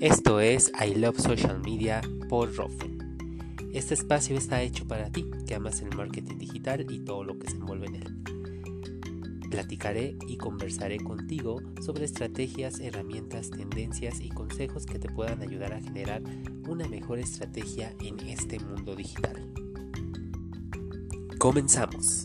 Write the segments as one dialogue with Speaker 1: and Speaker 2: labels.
Speaker 1: Esto es I Love Social Media por Rofen. Este espacio está hecho para ti que amas el marketing digital y todo lo que se envuelve en él. Platicaré y conversaré contigo sobre estrategias, herramientas, tendencias y consejos que te puedan ayudar a generar una mejor estrategia en este mundo digital. Comenzamos.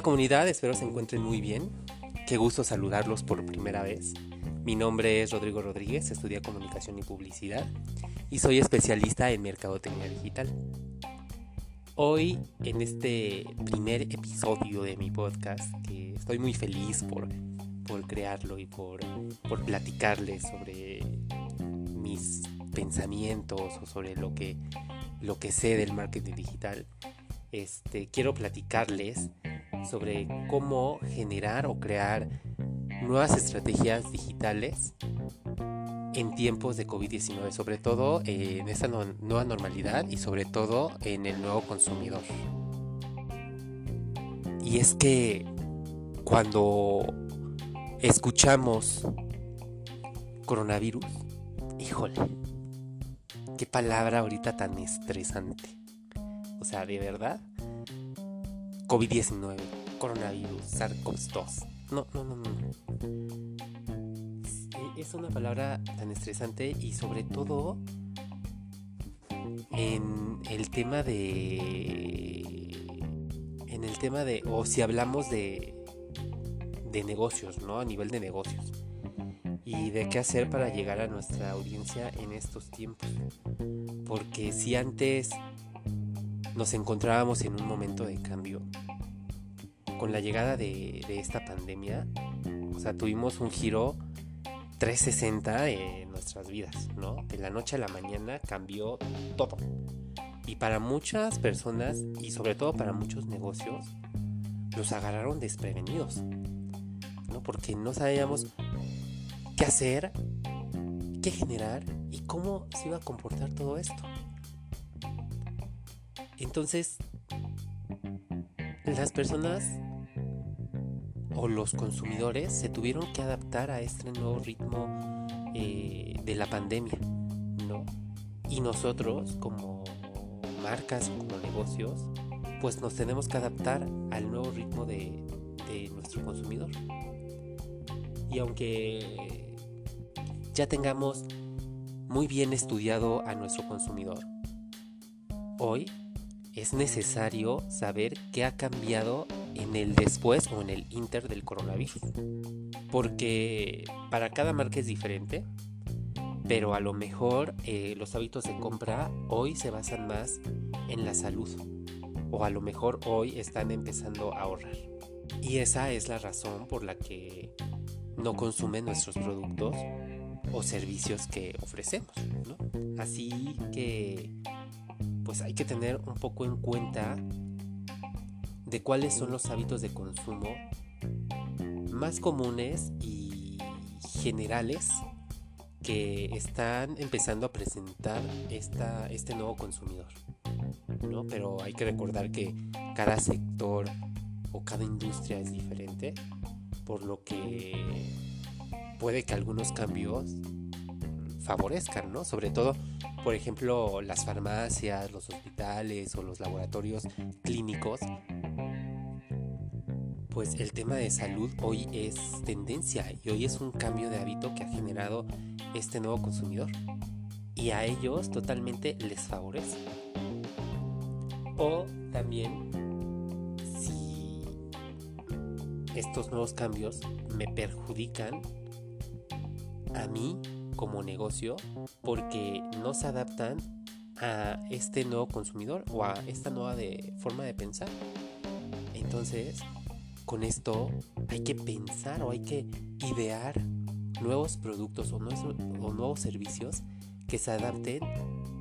Speaker 1: Hola comunidad, espero se encuentren muy bien. Qué gusto saludarlos por primera vez. Mi nombre es Rodrigo Rodríguez, estudia comunicación y publicidad y soy especialista en mercadotecnia digital. Hoy, en este primer episodio de mi podcast, que estoy muy feliz por, por crearlo y por, por platicarles sobre mis pensamientos o sobre lo que, lo que sé del marketing digital, este, quiero platicarles sobre cómo generar o crear nuevas estrategias digitales en tiempos de COVID-19, sobre todo en esta nueva normalidad y sobre todo en el nuevo consumidor. Y es que cuando escuchamos coronavirus, híjole, qué palabra ahorita tan estresante. O sea, de verdad, COVID-19, coronavirus, SARS-CoV-2. No, no, no, no. Es una palabra tan estresante y sobre todo en el tema de... En el tema de... O si hablamos de... De negocios, ¿no? A nivel de negocios. Y de qué hacer para llegar a nuestra audiencia en estos tiempos. Porque si antes nos encontrábamos en un momento de cambio. Con la llegada de, esta pandemia, o sea, tuvimos un giro 360 en nuestras vidas, ¿no? De la noche a la mañana cambió todo. Y para muchas personas, y sobre todo para muchos negocios, los agarraron desprevenidos, ¿no? Porque no sabíamos qué hacer, qué generar y cómo se iba a comportar todo esto. Entonces, las personas o los consumidores se tuvieron que adaptar a este nuevo ritmo eh, de la pandemia, ¿no? Y nosotros, como marcas como negocios, pues nos tenemos que adaptar al nuevo ritmo de, de nuestro consumidor. Y aunque ya tengamos muy bien estudiado a nuestro consumidor, hoy es necesario saber qué ha cambiado en el después o en el inter del coronavirus. Porque para cada marca es diferente, pero a lo mejor eh, los hábitos de compra hoy se basan más en la salud. O a lo mejor hoy están empezando a ahorrar. Y esa es la razón por la que no consumen nuestros productos o servicios que ofrecemos. Así que pues hay que tener un poco en cuenta de cuáles son los hábitos de consumo más comunes y generales que están empezando a presentar esta, este nuevo consumidor. ¿no? Pero hay que recordar que cada sector o cada industria es diferente, por lo que puede que algunos cambios favorezcan, ¿no? Sobre todo por ejemplo, las farmacias, los hospitales o los laboratorios clínicos, pues el tema de salud hoy es tendencia y hoy es un cambio de hábito que ha generado este nuevo consumidor. Y a ellos totalmente les favorece. O también si estos nuevos cambios me perjudican a mí como negocio porque no se adaptan a este nuevo consumidor o a esta nueva forma de pensar. Entonces, con esto hay que pensar o hay que idear nuevos productos o o nuevos servicios que se adapten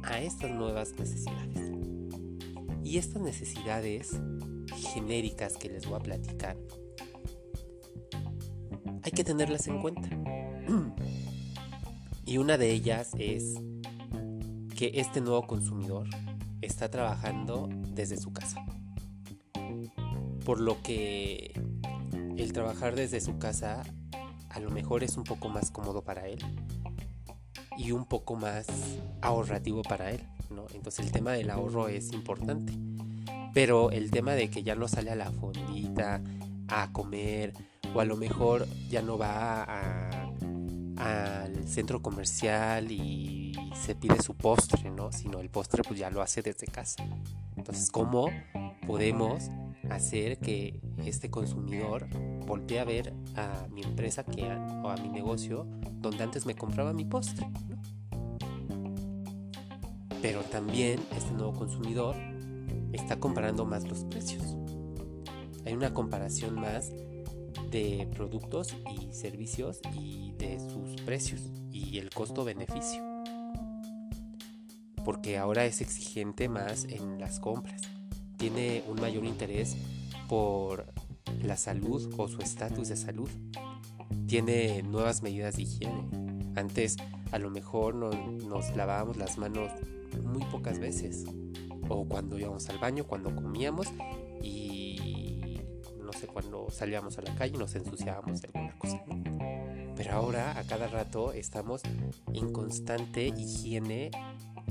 Speaker 1: a estas nuevas necesidades. Y estas necesidades genéricas que les voy a platicar, hay que tenerlas en cuenta. Y una de ellas es que este nuevo consumidor está trabajando desde su casa. Por lo que el trabajar desde su casa a lo mejor es un poco más cómodo para él y un poco más ahorrativo para él, ¿no? Entonces el tema del ahorro es importante. Pero el tema de que ya no sale a la fondita a comer o a lo mejor ya no va al centro comercial y se pide su postre, ¿no? Sino el postre pues ya lo hace desde casa. Entonces, ¿cómo podemos hacer que este consumidor voltee a ver a mi empresa que, o a mi negocio donde antes me compraba mi postre? Pero también este nuevo consumidor está comparando más los precios. Hay una comparación más de productos y servicios y de sus precios y el costo-beneficio. Porque ahora es exigente más en las compras. Tiene un mayor interés por la salud o su estatus de salud. Tiene nuevas medidas de higiene. Antes a lo mejor nos lavábamos las manos muy pocas veces. O cuando íbamos al baño, cuando comíamos no cuando salíamos a la calle nos ensuciábamos de alguna cosa. Pero ahora a cada rato estamos en constante higiene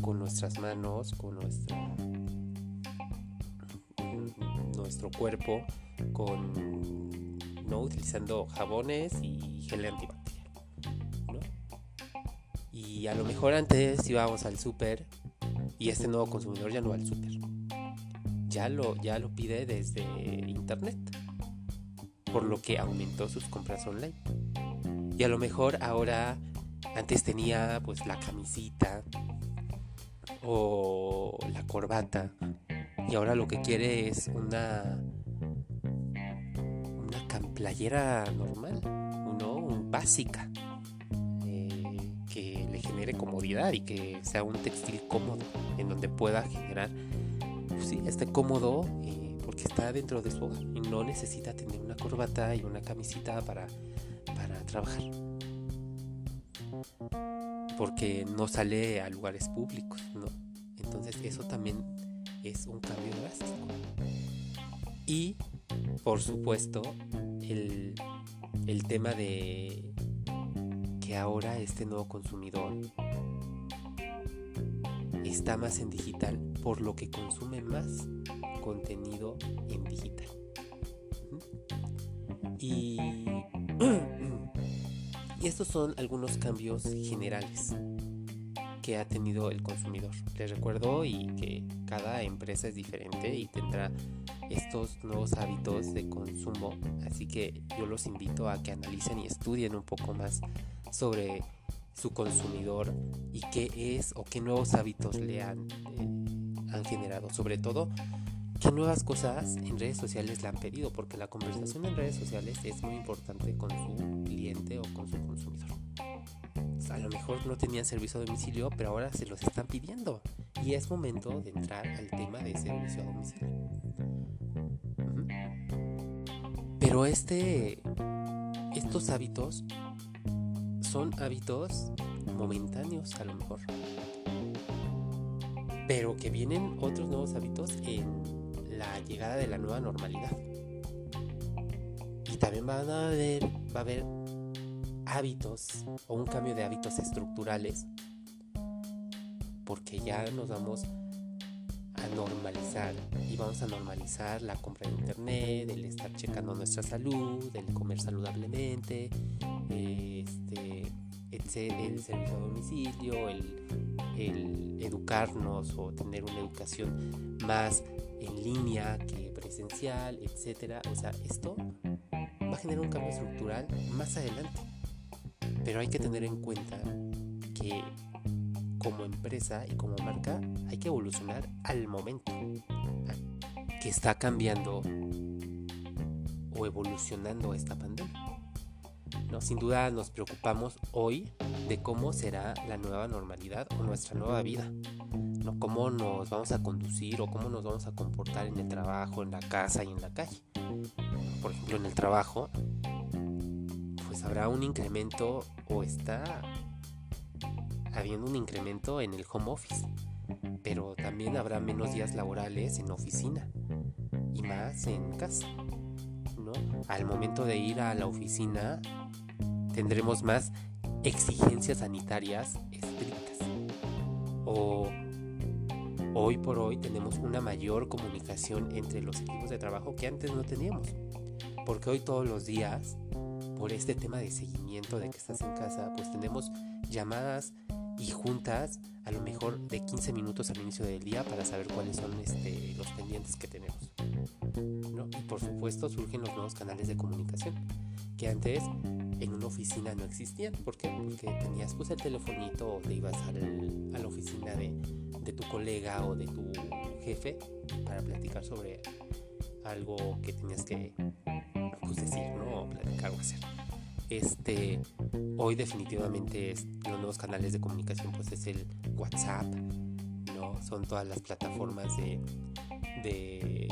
Speaker 1: con nuestras manos, con nuestra, nuestro cuerpo, con no utilizando jabones y gel antibacterial. Y a lo mejor antes íbamos al súper y este nuevo consumidor ya no va al súper. Ya lo, ya lo pide desde internet. Por lo que aumentó sus compras online. Y a lo mejor ahora antes tenía pues la camisita o la corbata. Y ahora lo que quiere es una una playera normal, ¿no? básica genere comodidad y que sea un textil cómodo en donde pueda generar, pues sí, esté cómodo eh, porque está dentro de su hogar y no necesita tener una corbata y una camisita para, para trabajar. Porque no sale a lugares públicos, ¿no? Entonces eso también es un cambio drástico. Y, por supuesto, el, el tema de ahora este nuevo consumidor está más en digital, por lo que consume más contenido en digital. Y, estos son algunos cambios generales que ha tenido el consumidor. Les recuerdo y que cada empresa es diferente y tendrá estos nuevos hábitos de consumo, así que yo los invito a que analicen y estudien un poco más sobre su consumidor y qué es o qué nuevos hábitos le han, eh, han generado. Sobre todo, qué nuevas cosas en redes sociales le han pedido, porque la conversación en redes sociales es muy importante con su cliente o con su consumidor. a lo mejor no tenían servicio a domicilio, pero ahora se los están pidiendo. Y es momento de entrar al tema de servicio a domicilio. Pero este, estos hábitos son hábitos momentáneos a lo mejor. Pero que vienen otros nuevos hábitos en la llegada de la nueva normalidad. Y también van a haber, va a haber hábitos o un cambio de hábitos estructurales. Porque ya nos vamos a normalizar y vamos a normalizar la compra de internet, el estar checando nuestra salud, el comer saludablemente, este, el servicio a domicilio, el, educarnos o tener una educación más en línea que presencial, etcétera. O sea, esto va a generar un cambio estructural más adelante. Pero hay que tener en cuenta que como empresa y como marca hay que evolucionar al momento que está cambiando o evolucionando esta pandemia. ¿No? Sin duda nos preocupamos hoy de cómo será la nueva normalidad o nuestra nueva vida. ¿no? Cómo nos vamos a conducir o cómo nos vamos a comportar en el trabajo, en la casa y en la calle. Por ejemplo, en el trabajo, pues habrá un incremento o está habiendo un incremento en el home office. pero también habrá menos días laborales en oficina y más en casa. ¿no? Al momento de ir a la oficina tendremos más exigencias sanitarias estrictas. O hoy por hoy tenemos una mayor comunicación entre los equipos de trabajo que antes no teníamos. Porque hoy todos los días, por este tema de seguimiento de que estás en casa, pues tenemos llamadas y juntas a lo mejor de 15 minutos al inicio del día para saber cuáles son este, los pendientes que tenemos. Y por supuesto surgen los nuevos canales de comunicación que antes en una oficina no existían. ¿Por qué? Porque tenías pues el telefonito o te ibas a la oficina de, de tu colega o de tu jefe para platicar sobre algo que tenías que pues, decir, ¿no? O platicar o hacer. Este, hoy definitivamente los nuevos canales de comunicación pues es el WhatsApp, ¿no? Son todas las plataformas de, de,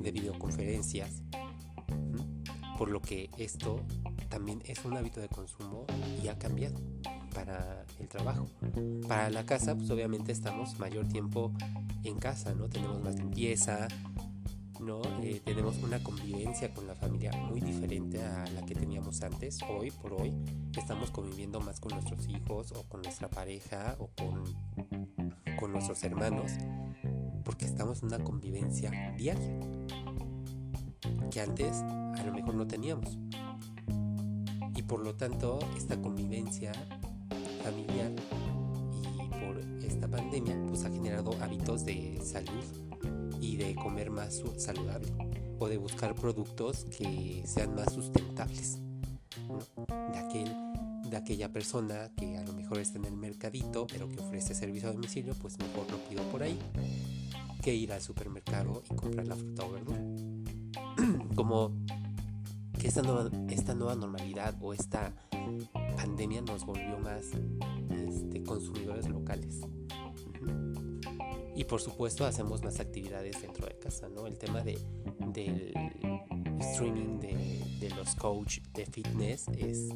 Speaker 1: de videoconferencias. Por lo que esto también es un hábito de consumo y ha cambiado para el trabajo. Para la casa, pues obviamente estamos mayor tiempo en casa, ¿no? Tenemos más limpieza, ¿no? Eh, tenemos una convivencia con la familia muy diferente a la que teníamos antes. Hoy por hoy estamos conviviendo más con nuestros hijos o con nuestra pareja o con, con nuestros hermanos porque estamos en una convivencia diaria que antes a lo mejor no teníamos por lo tanto esta convivencia familiar y por esta pandemia pues ha generado hábitos de salud y de comer más saludable o de buscar productos que sean más sustentables de, aquel, de aquella persona que a lo mejor está en el mercadito pero que ofrece servicio a domicilio pues mejor lo pido por ahí que ir al supermercado y comprar la fruta o verdura como que esta nueva, esta nueva normalidad o esta pandemia nos volvió más este, consumidores locales. Y por supuesto hacemos más actividades dentro de casa, ¿no? El tema de, del streaming de, los coach de fitness es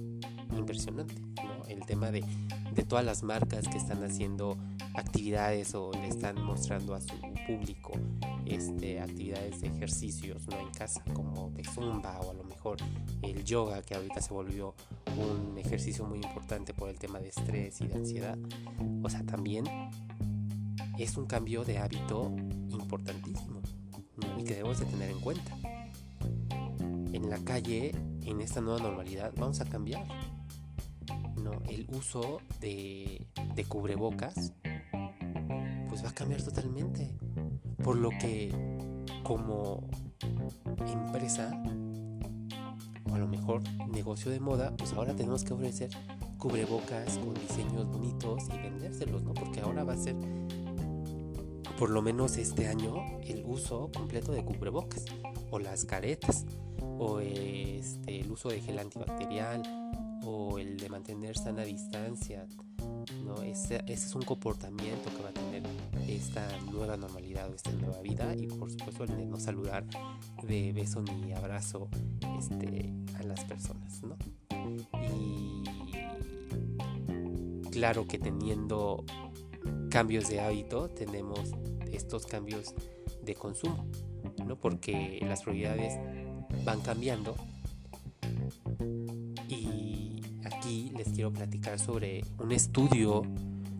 Speaker 1: impresionante, ¿no? El tema de, de todas las marcas que están haciendo actividades o le están mostrando a su público este, actividades de ejercicios ¿no? en casa como de zumba o a lo mejor el yoga que ahorita se volvió un ejercicio muy importante por el tema de estrés y de ansiedad o sea también es un cambio de hábito importantísimo y que debemos de tener en cuenta en la calle en esta nueva normalidad vamos a cambiar ¿no? el uso de, de cubrebocas pues va a cambiar totalmente por lo que como empresa o a lo mejor negocio de moda, pues ahora tenemos que ofrecer cubrebocas con diseños bonitos y vendérselos, ¿no? Porque ahora va a ser por lo menos este año el uso completo de cubrebocas o las caretas o este, el uso de gel antibacterial o el de mantener sana distancia ¿no? Ese, es un comportamiento que va a tener esta nueva normalidad o esta nueva vida y por supuesto el de no saludar de beso ni abrazo este, a las personas, ¿no? Y claro que teniendo cambios de hábito tenemos estos cambios de consumo, ¿no? Porque las prioridades van cambiando les quiero platicar sobre un estudio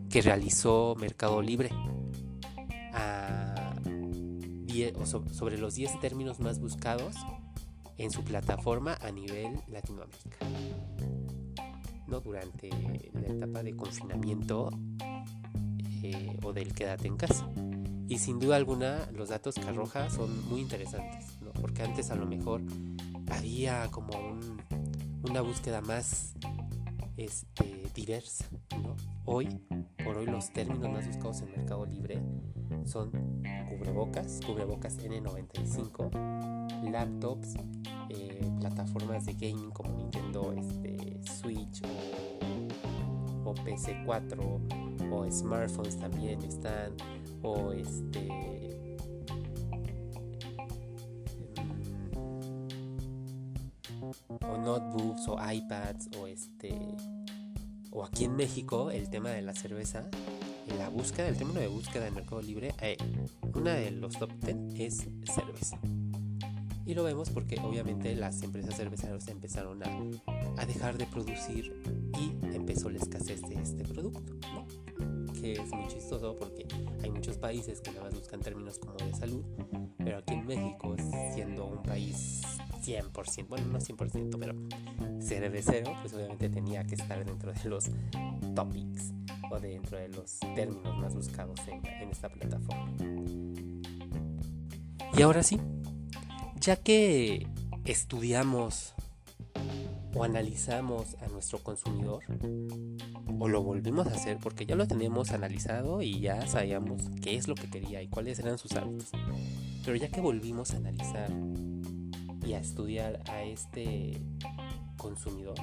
Speaker 1: que realizó Mercado Libre sobre los 10 términos más buscados en su plataforma a nivel Latinoamérica. ¿no? Durante la etapa de confinamiento eh, o del quédate en casa. Y sin duda alguna los datos que arroja son muy interesantes, porque antes a lo mejor había como una búsqueda más este, diversa. Hoy, por hoy, los términos más buscados en Mercado Libre son cubrebocas, cubrebocas N95, laptops, eh, plataformas de gaming como Nintendo este, Switch o, o, PC4 o smartphones también están o este o notebooks o iPads o este o aquí en México el tema de la cerveza la búsqueda, el término de búsqueda en Mercado Libre, eh, una de los top 10 es cerveza. Y lo vemos porque obviamente las empresas cerveceras empezaron a, dejar de producir y empezó la escasez de este producto. Que es muy chistoso porque hay muchos países que nada más buscan términos como de salud, pero aquí en México, siendo un país 100%, bueno, no 100%, pero cervecero, pues obviamente tenía que estar dentro de los topics o dentro de los términos más buscados en, en esta plataforma. Y ahora sí, ya que estudiamos o analizamos a nuestro consumidor, o lo volvimos a hacer porque ya lo teníamos analizado y ya sabíamos qué es lo que quería y cuáles eran sus hábitos. Pero ya que volvimos a analizar y a estudiar a este consumidor,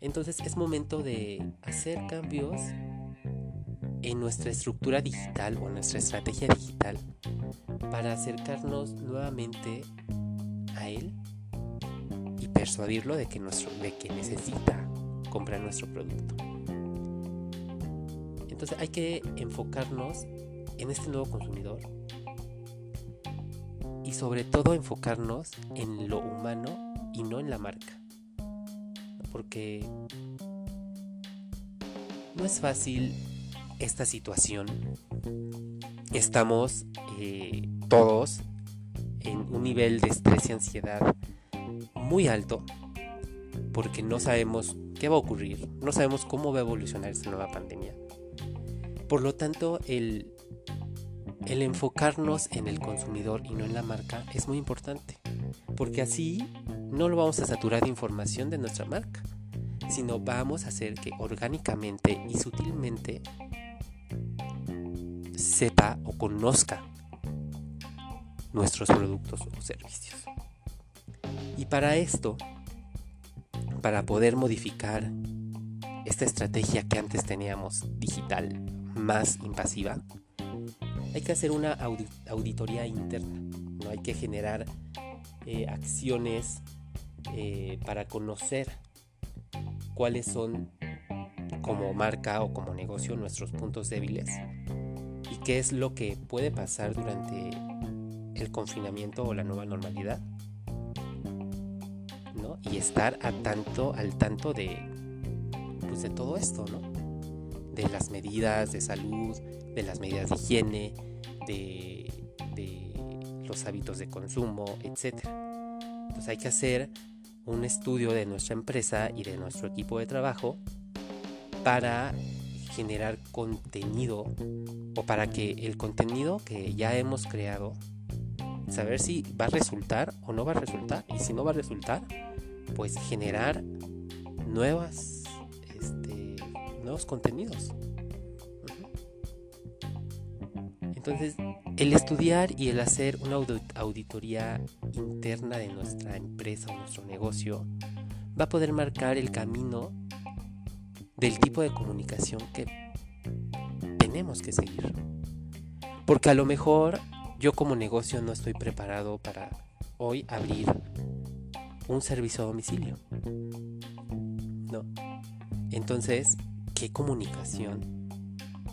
Speaker 1: entonces es momento de hacer cambios en nuestra estructura digital o nuestra estrategia digital para acercarnos nuevamente a él y persuadirlo de que, nuestro, de que necesita comprar nuestro producto. Entonces hay que enfocarnos en este nuevo consumidor y sobre todo enfocarnos en lo humano y no en la marca. Porque no es fácil esta situación. Estamos eh, todos en un nivel de estrés y ansiedad muy alto porque no sabemos qué va a ocurrir, no sabemos cómo va a evolucionar esta nueva pandemia. Por lo tanto, el, enfocarnos en el consumidor y no en la marca es muy importante, porque así no lo vamos a saturar de información de nuestra marca, sino vamos a hacer que orgánicamente y sutilmente sepa o conozca nuestros productos o servicios. Y para esto, para poder modificar esta estrategia que antes teníamos digital más invasiva, hay que hacer una auditoría interna, ¿no? hay que generar eh, acciones eh, para conocer cuáles son como marca o como negocio nuestros puntos débiles y qué es lo que puede pasar durante el confinamiento o la nueva normalidad y estar a tanto, al tanto de, pues de todo esto, ¿no? De las medidas de salud, de las medidas de higiene, de, de los hábitos de consumo, etc. Entonces hay que hacer un estudio de nuestra empresa y de nuestro equipo de trabajo para generar contenido o para que el contenido que ya hemos creado saber si va a resultar o no va a resultar y si no va a resultar pues generar nuevas, este, nuevos contenidos. Entonces, el estudiar y el hacer una auditoría interna de nuestra empresa o nuestro negocio va a poder marcar el camino del tipo de comunicación que tenemos que seguir. Porque a lo mejor yo como negocio no estoy preparado para hoy abrir un servicio a domicilio. No. Entonces, ¿qué comunicación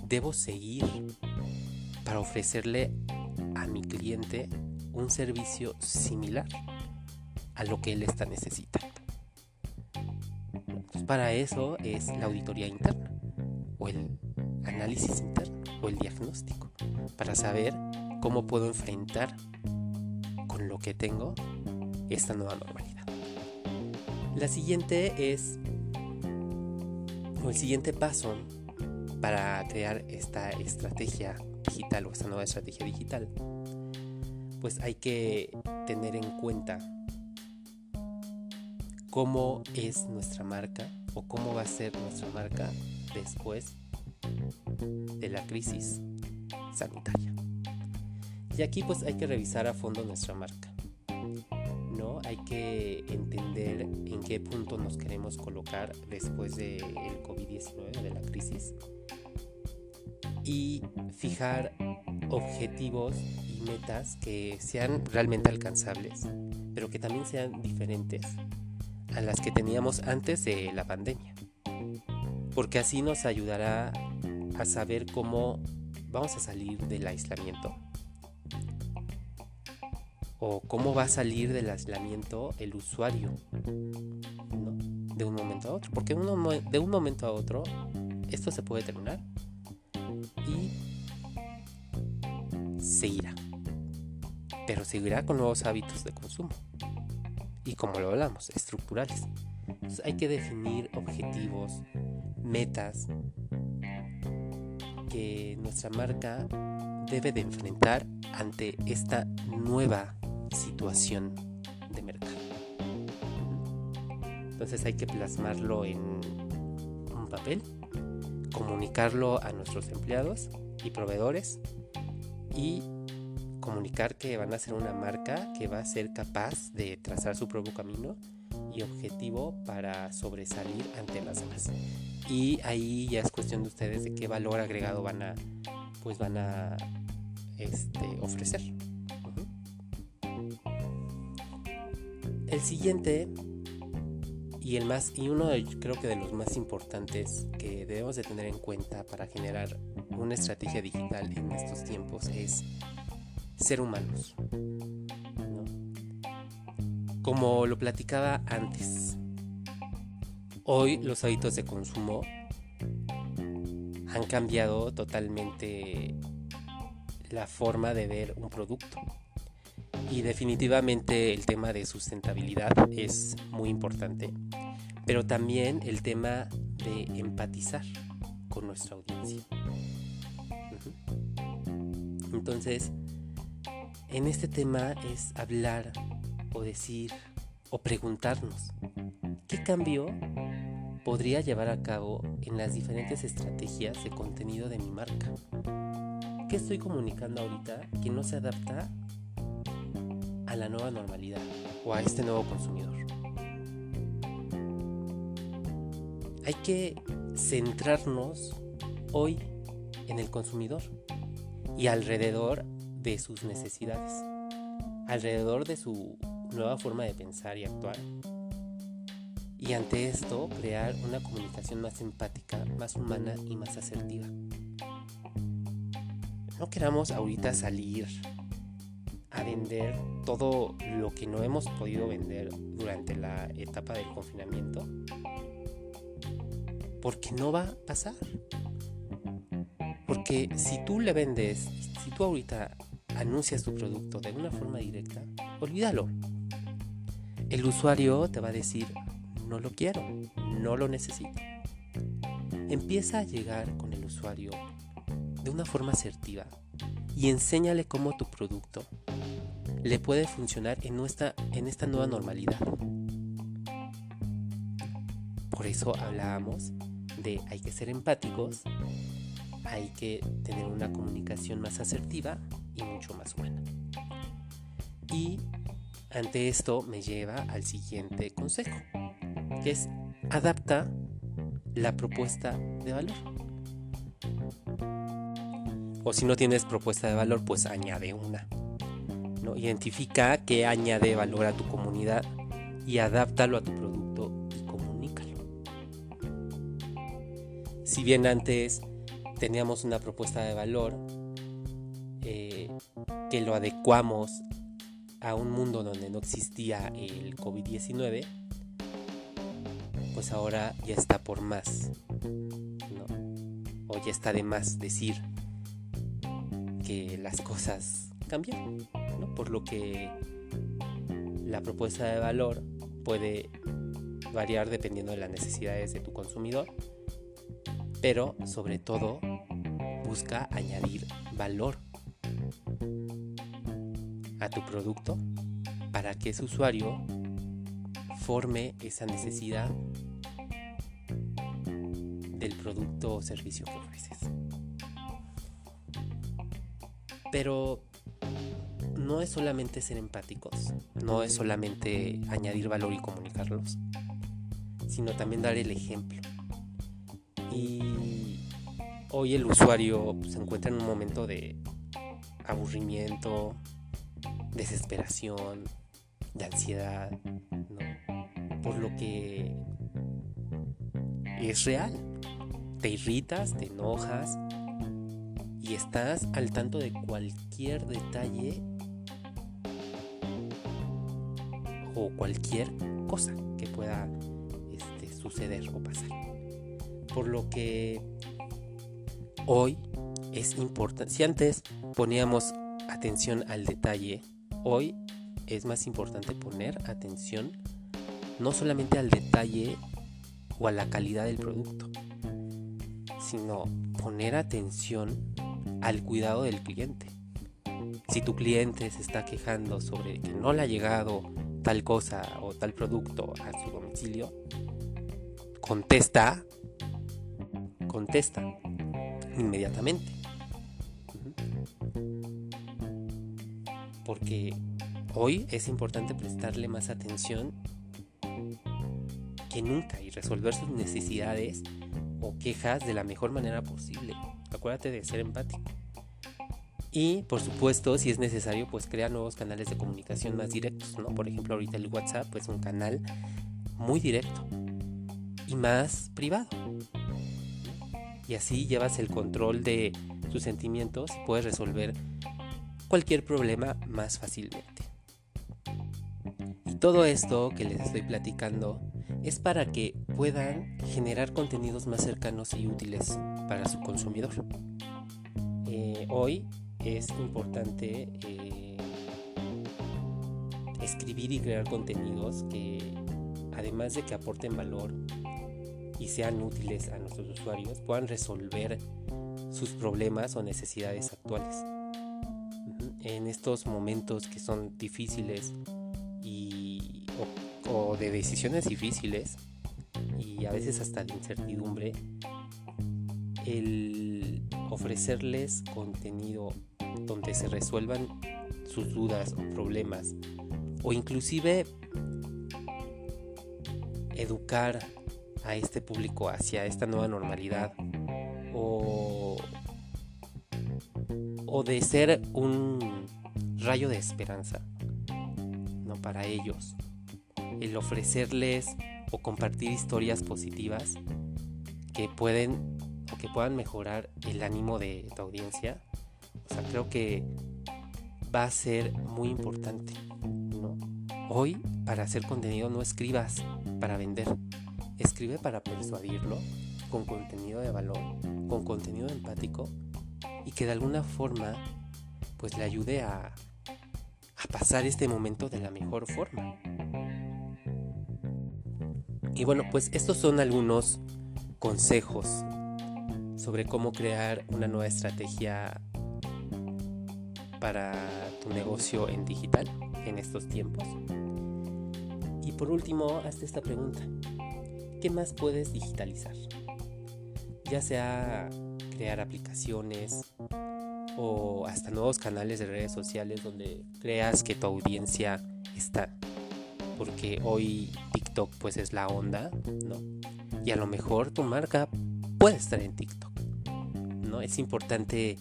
Speaker 1: debo seguir para ofrecerle a mi cliente un servicio similar a lo que él está necesitando? Pues para eso es la auditoría interna o el análisis interno o el diagnóstico para saber cómo puedo enfrentar con lo que tengo esta nueva normalidad. La siguiente es, o el siguiente paso para crear esta estrategia digital o esta nueva estrategia digital, pues hay que tener en cuenta cómo es nuestra marca o cómo va a ser nuestra marca después de la crisis sanitaria. Y aquí pues hay que revisar a fondo nuestra marca hay que entender en qué punto nos queremos colocar después del COVID-19, de la crisis, y fijar objetivos y metas que sean realmente alcanzables, pero que también sean diferentes a las que teníamos antes de la pandemia, porque así nos ayudará a saber cómo vamos a salir del aislamiento o cómo va a salir del aislamiento el usuario de un momento a otro. Porque de un momento a otro esto se puede terminar y seguirá. Pero seguirá con nuevos hábitos de consumo. Y como lo hablamos, estructurales. hay que definir objetivos, metas que nuestra marca debe de enfrentar ante esta nueva situación de mercado. Entonces hay que plasmarlo en un papel, comunicarlo a nuestros empleados y proveedores y comunicar que van a ser una marca que va a ser capaz de trazar su propio camino y objetivo para sobresalir ante las demás. Y ahí ya es cuestión de ustedes de qué valor agregado van a pues van a este, ofrecer. El siguiente y el más y uno de, creo que de los más importantes que debemos de tener en cuenta para generar una estrategia digital en estos tiempos es ser humanos. Como lo platicaba antes, hoy los hábitos de consumo han cambiado totalmente la forma de ver un producto. Y definitivamente el tema de sustentabilidad es muy importante, pero también el tema de empatizar con nuestra audiencia. Entonces, en este tema es hablar o decir o preguntarnos, ¿qué cambio podría llevar a cabo en las diferentes estrategias de contenido de mi marca? ¿Qué estoy comunicando ahorita que no se adapta a la nueva normalidad o a este nuevo consumidor? Hay que centrarnos hoy en el consumidor y alrededor de sus necesidades, alrededor de su nueva forma de pensar y actuar. Y ante esto, crear una comunicación más empática, más humana y más asertiva. No queramos ahorita salir a vender todo lo que no hemos podido vender durante la etapa del confinamiento. Porque no va a pasar. Porque si tú le vendes, si tú ahorita anuncias tu producto de una forma directa, olvídalo. El usuario te va a decir, no lo quiero, no lo necesito. Empieza a llegar con el usuario de una forma asertiva y enséñale cómo tu producto le puede funcionar en, nuestra, en esta nueva normalidad. Por eso hablábamos de hay que ser empáticos, hay que tener una comunicación más asertiva y mucho más buena. Y ante esto me lleva al siguiente consejo, que es adapta la propuesta de valor. O si no tienes propuesta de valor, pues añade una. ¿no? Identifica qué añade valor a tu comunidad y adáptalo a tu producto y comunícalo. Si bien antes teníamos una propuesta de valor eh, que lo adecuamos a un mundo donde no existía el COVID-19, pues ahora ya está por más. O ya está de más decir que las cosas cambian, por lo que la propuesta de valor puede variar dependiendo de las necesidades de tu consumidor, pero sobre todo busca añadir valor a tu producto para que ese usuario forme esa necesidad del producto o servicio que ofreces. Pero no es solamente ser empáticos, no es solamente añadir valor y comunicarlos, sino también dar el ejemplo. Y hoy el usuario pues, se encuentra en un momento de aburrimiento, desesperación, de ansiedad, por lo que es real. te irritas, te enojas y estás al tanto de cualquier detalle o cualquier cosa que pueda este, suceder o pasar. Por lo que hoy es importante, si antes poníamos atención al detalle, hoy es más importante poner atención no solamente al detalle o a la calidad del producto, sino poner atención al cuidado del cliente. Si tu cliente se está quejando sobre que no le ha llegado tal cosa o tal producto a su domicilio, contesta, contesta inmediatamente. Porque hoy es importante prestarle más atención que nunca y resolver sus necesidades o quejas de la mejor manera posible. Acuérdate de ser empático. Y por supuesto, si es necesario, pues crea nuevos canales de comunicación más directos, ¿no? Por ejemplo, ahorita el WhatsApp es un canal muy directo y más privado. Y así llevas el control de tus sentimientos y puedes resolver cualquier problema más fácilmente. Y todo esto que les estoy platicando es para que puedan generar contenidos más cercanos y útiles para su consumidor. Eh, hoy es importante eh, escribir y crear contenidos que además de que aporten valor y sean útiles a nuestros usuarios, puedan resolver sus problemas o necesidades actuales. En estos momentos que son difíciles y, o de decisiones difíciles y a veces hasta de incertidumbre, el ofrecerles contenido donde se resuelvan sus dudas o problemas o inclusive educar a este público hacia esta nueva normalidad o, o de ser un rayo de esperanza no para ellos el ofrecerles o compartir historias positivas que pueden que puedan mejorar el ánimo de tu audiencia o sea, creo que va a ser muy importante. Hoy, para hacer contenido, no escribas para vender. Escribe para persuadirlo con contenido de valor, con contenido empático y que de alguna forma pues le ayude a pasar este momento de la mejor forma. Y bueno, pues estos son algunos consejos sobre cómo crear una nueva estrategia para tu negocio en digital en estos tiempos. Y por último, hazte esta pregunta. ¿Qué más puedes digitalizar? Ya sea crear aplicaciones o hasta nuevos canales de redes sociales donde creas que tu audiencia está. Porque hoy TikTok pues es la onda, ¿no? Y a lo mejor tu marca puede estar en TikTok. Es importante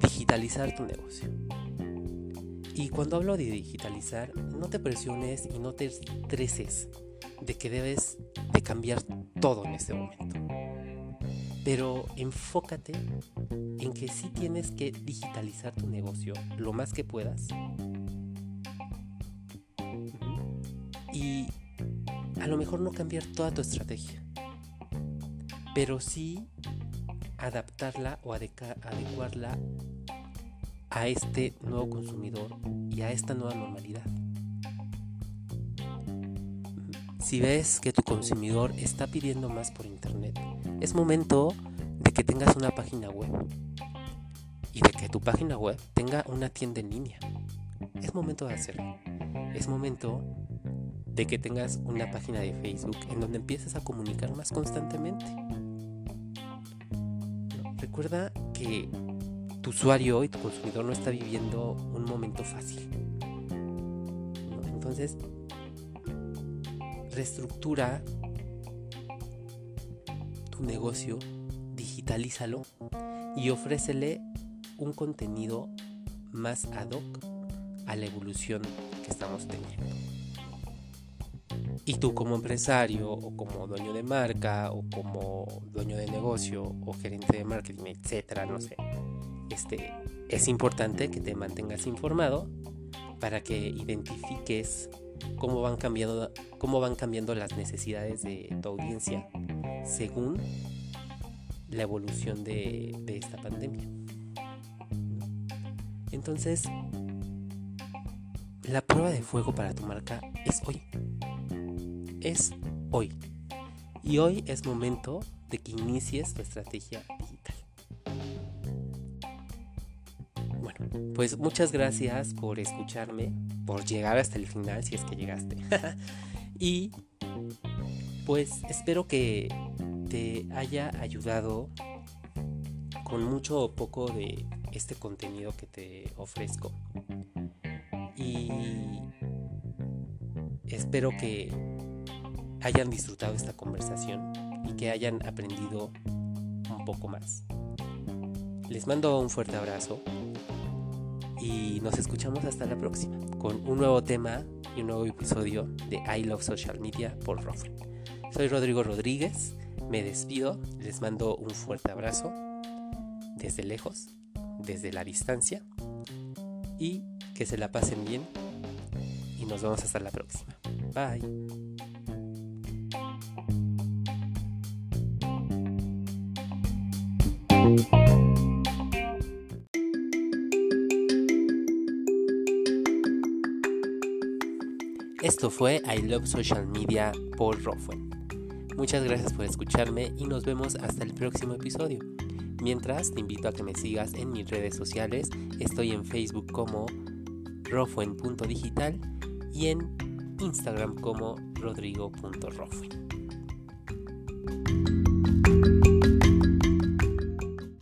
Speaker 1: digitalizar tu negocio. Y cuando hablo de digitalizar, no te presiones y no te estreses de que debes de cambiar todo en este momento. Pero enfócate en que sí tienes que digitalizar tu negocio lo más que puedas. Y a lo mejor no cambiar toda tu estrategia, pero sí adaptarla o adecuarla a este nuevo consumidor y a esta nueva normalidad. Si ves que tu consumidor está pidiendo más por internet, es momento de que tengas una página web y de que tu página web tenga una tienda en línea. Es momento de hacerlo. Es momento de que tengas una página de Facebook en donde empieces a comunicar más constantemente. Recuerda que tu usuario y tu consumidor no está viviendo un momento fácil. Entonces, reestructura tu negocio, digitalízalo y ofrécele un contenido más ad hoc a la evolución que estamos teniendo. Y tú como empresario o como dueño de marca o como dueño de negocio o gerente de marketing, etcétera, no sé. Este, es importante que te mantengas informado para que identifiques cómo van cambiando, cómo van cambiando las necesidades de tu audiencia según la evolución de, de esta pandemia. Entonces, la prueba de fuego para tu marca es hoy. Es hoy. Y hoy es momento de que inicies tu estrategia digital. Bueno, pues muchas gracias por escucharme, por llegar hasta el final si es que llegaste. y pues espero que te haya ayudado con mucho o poco de este contenido que te ofrezco. Y espero que hayan disfrutado esta conversación y que hayan aprendido un poco más. Les mando un fuerte abrazo y nos escuchamos hasta la próxima con un nuevo tema y un nuevo episodio de I Love Social Media por Rofren. Soy Rodrigo Rodríguez, me despido, les mando un fuerte abrazo desde lejos, desde la distancia y que se la pasen bien y nos vemos hasta la próxima. Bye. Esto fue I Love Social Media por Rofuen. Muchas gracias por escucharme y nos vemos hasta el próximo episodio. Mientras, te invito a que me sigas en mis redes sociales. Estoy en Facebook como rofuen.digital y en Instagram como rodrigo.rofuen.